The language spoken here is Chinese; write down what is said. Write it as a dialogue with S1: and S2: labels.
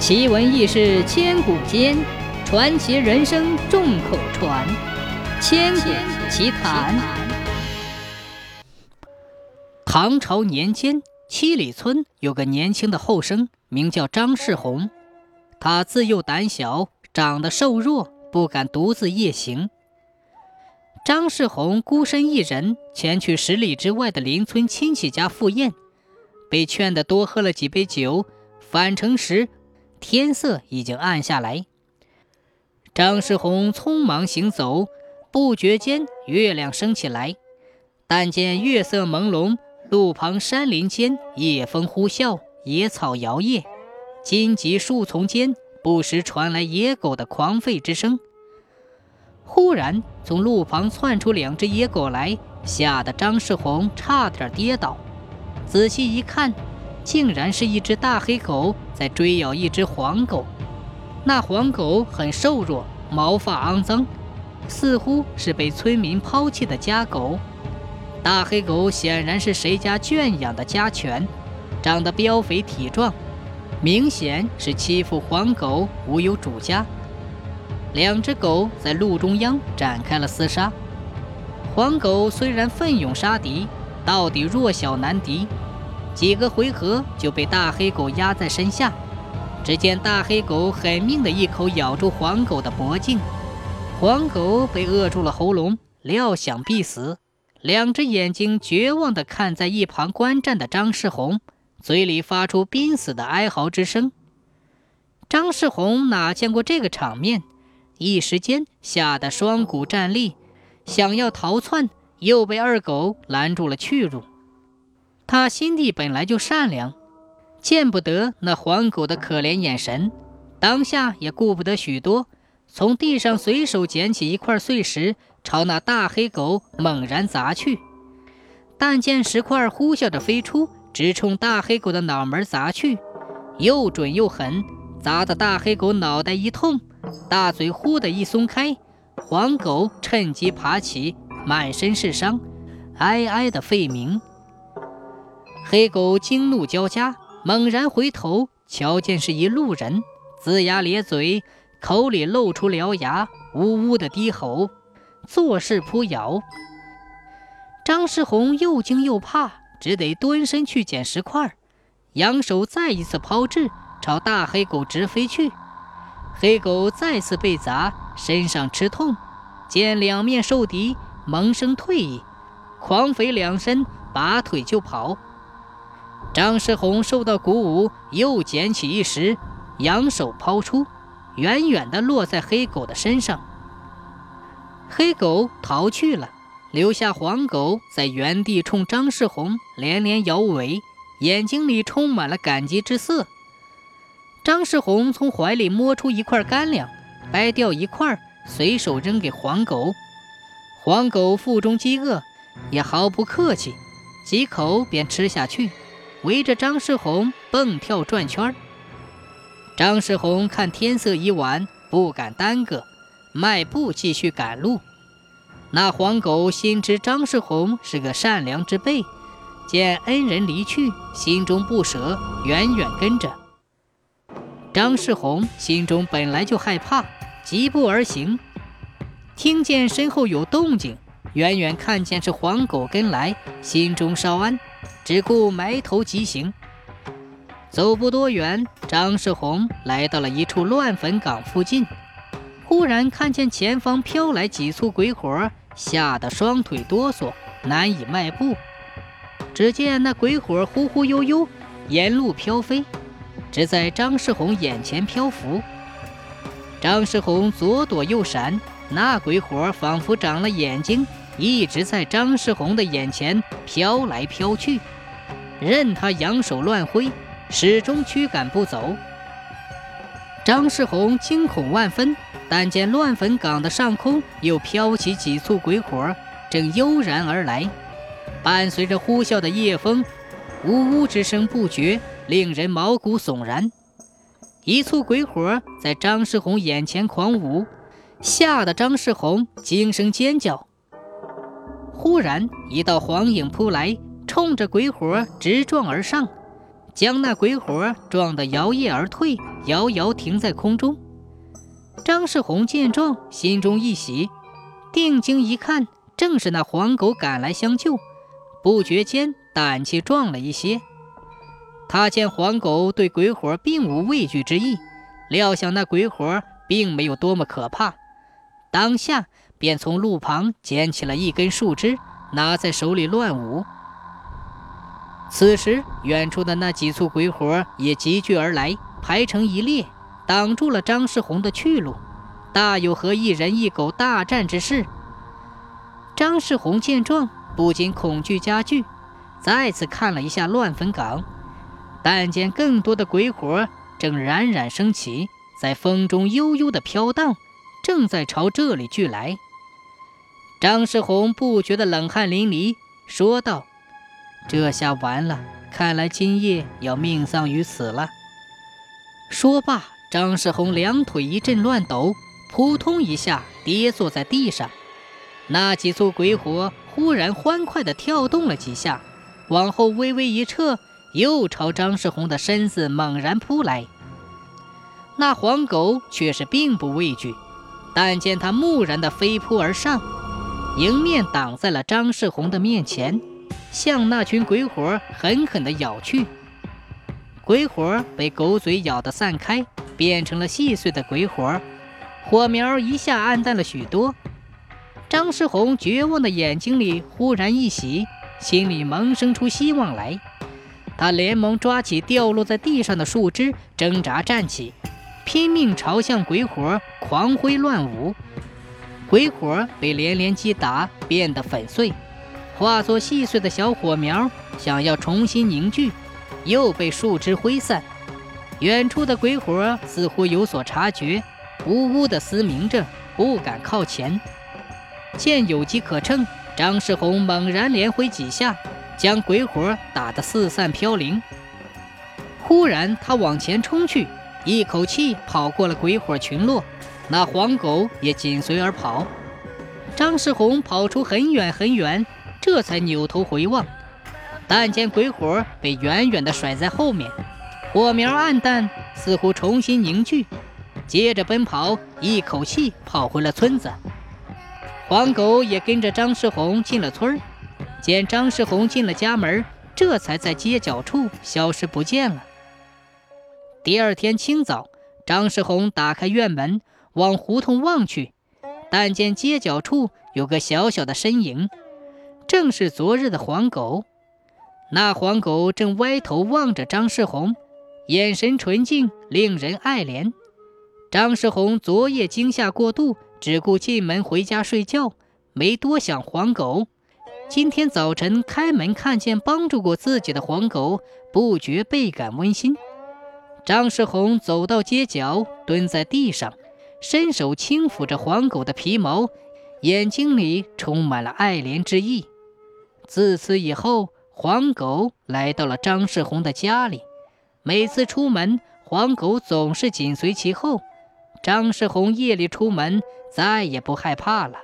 S1: 奇闻异事千古间，传奇人生众口传。千古奇谈。唐朝年间，七里村有个年轻的后生，名叫张世宏。他自幼胆小，长得瘦弱，不敢独自夜行。张世宏孤身一人前去十里之外的邻村亲戚家赴宴，被劝得多喝了几杯酒。返程时，天色已经暗下来。张世宏匆忙行走，不觉间月亮升起来。但见月色朦胧，路旁山林间夜风呼啸，野草摇曳。荆棘树丛间，不时传来野狗的狂吠之声。忽然，从路旁窜出两只野狗来，吓得张世宏差点跌倒。仔细一看，竟然是一只大黑狗在追咬一只黄狗。那黄狗很瘦弱，毛发肮脏，似乎是被村民抛弃的家狗。大黑狗显然是谁家圈养的家犬，长得膘肥体壮。明显是欺负黄狗无有主家，两只狗在路中央展开了厮杀。黄狗虽然奋勇杀敌，到底弱小难敌，几个回合就被大黑狗压在身下。只见大黑狗狠命的一口咬住黄狗的脖颈，黄狗被扼住了喉咙，料想必死，两只眼睛绝望地看在一旁观战的张世宏。嘴里发出濒死的哀嚎之声。张世宏哪见过这个场面，一时间吓得双股战栗，想要逃窜，又被二狗拦住了去路。他心地本来就善良，见不得那黄狗的可怜眼神，当下也顾不得许多，从地上随手捡起一块碎石，朝那大黑狗猛然砸去。但见石块呼啸着飞出。直冲大黑狗的脑门砸去，又准又狠，砸得大黑狗脑袋一痛，大嘴忽的一松开，黄狗趁机爬起，满身是伤，哀哀的吠鸣。黑狗惊怒交加，猛然回头，瞧见是一路人，龇牙咧嘴，口里露出獠牙，呜呜的低吼，作势扑咬。张世宏又惊又怕。只得蹲身去捡石块，扬手再一次抛掷，朝大黑狗直飞去。黑狗再次被砸，身上吃痛，见两面受敌，萌生退意，狂吠两声，拔腿就跑。张世宏受到鼓舞，又捡起一石，扬手抛出，远远地落在黑狗的身上。黑狗逃去了。留下黄狗在原地冲张世宏连连摇尾，眼睛里充满了感激之色。张世宏从怀里摸出一块干粮，掰掉一块，随手扔给黄狗。黄狗腹中饥饿，也毫不客气，几口便吃下去，围着张世宏蹦跳转圈。张世宏看天色已晚，不敢耽搁，迈步继续赶路。那黄狗心知张世宏是个善良之辈，见恩人离去，心中不舍，远远跟着。张世宏心中本来就害怕，疾步而行，听见身后有动静，远远看见是黄狗跟来，心中稍安，只顾埋头疾行。走不多远，张世宏来到了一处乱坟岗附近，忽然看见前方飘来几簇鬼火。吓得双腿哆嗦，难以迈步。只见那鬼火忽忽悠悠，沿路飘飞，只在张世宏眼前漂浮。张世宏左躲右闪，那鬼火仿佛长了眼睛，一直在张世宏的眼前飘来飘去，任他扬手乱挥，始终驱赶不走。张世宏惊恐万分。但见乱坟岗的上空又飘起几簇鬼火，正悠然而来，伴随着呼啸的夜风，呜呜之声不绝，令人毛骨悚然。一簇鬼火在张世宏眼前狂舞，吓得张世宏惊声尖叫。忽然，一道黄影扑来，冲着鬼火直撞而上。将那鬼火撞得摇曳而退，遥遥停在空中。张世宏见状，心中一喜，定睛一看，正是那黄狗赶来相救，不觉间胆气壮了一些。他见黄狗对鬼火并无畏惧之意，料想那鬼火并没有多么可怕，当下便从路旁捡起了一根树枝，拿在手里乱舞。此时，远处的那几簇鬼火也集聚而来，排成一列，挡住了张世宏的去路，大有和一人一狗大战之势。张世宏见状，不禁恐惧加剧，再次看了一下乱坟岗。但见更多的鬼火正冉冉升起，在风中悠悠地飘荡，正在朝这里聚来。张世宏不觉得冷汗淋漓，说道：“这下完了，看来今夜要命丧于此了。”说罢，张世宏两腿一阵乱抖，扑通一下跌坐在地上。那几簇鬼火忽然欢快地跳动了几下，往后微微一撤。又朝张世宏的身子猛然扑来，那黄狗却是并不畏惧，但见他木然的飞扑而上，迎面挡在了张世红的面前，向那群鬼火狠狠地咬去。鬼火被狗嘴咬得散开，变成了细碎的鬼火，火苗一下暗淡了许多。张世红绝望的眼睛里忽然一喜，心里萌生出希望来。他连忙抓起掉落在地上的树枝，挣扎站起，拼命朝向鬼火狂挥乱舞。鬼火被连连击打，变得粉碎，化作细碎的小火苗，想要重新凝聚，又被树枝挥散。远处的鬼火似乎有所察觉，呜呜地嘶鸣着，不敢靠前。见有机可乘，张世宏猛然连挥几下。将鬼火打得四散飘零。忽然，他往前冲去，一口气跑过了鬼火群落，那黄狗也紧随而跑。张世宏跑出很远很远，这才扭头回望，但见鬼火被远远地甩在后面，火苗暗淡，似乎重新凝聚。接着奔跑，一口气跑回了村子。黄狗也跟着张世宏进了村儿。见张世宏进了家门，这才在街角处消失不见了。第二天清早，张世宏打开院门，往胡同望去，但见街角处有个小小的身影，正是昨日的黄狗。那黄狗正歪头望着张世宏，眼神纯净，令人爱怜。张世宏昨夜惊吓过度，只顾进门回家睡觉，没多想黄狗。今天早晨开门看见帮助过自己的黄狗，不觉倍感温馨。张世宏走到街角，蹲在地上，伸手轻抚着黄狗的皮毛，眼睛里充满了爱怜之意。自此以后，黄狗来到了张世宏的家里，每次出门，黄狗总是紧随其后。张世宏夜里出门，再也不害怕了。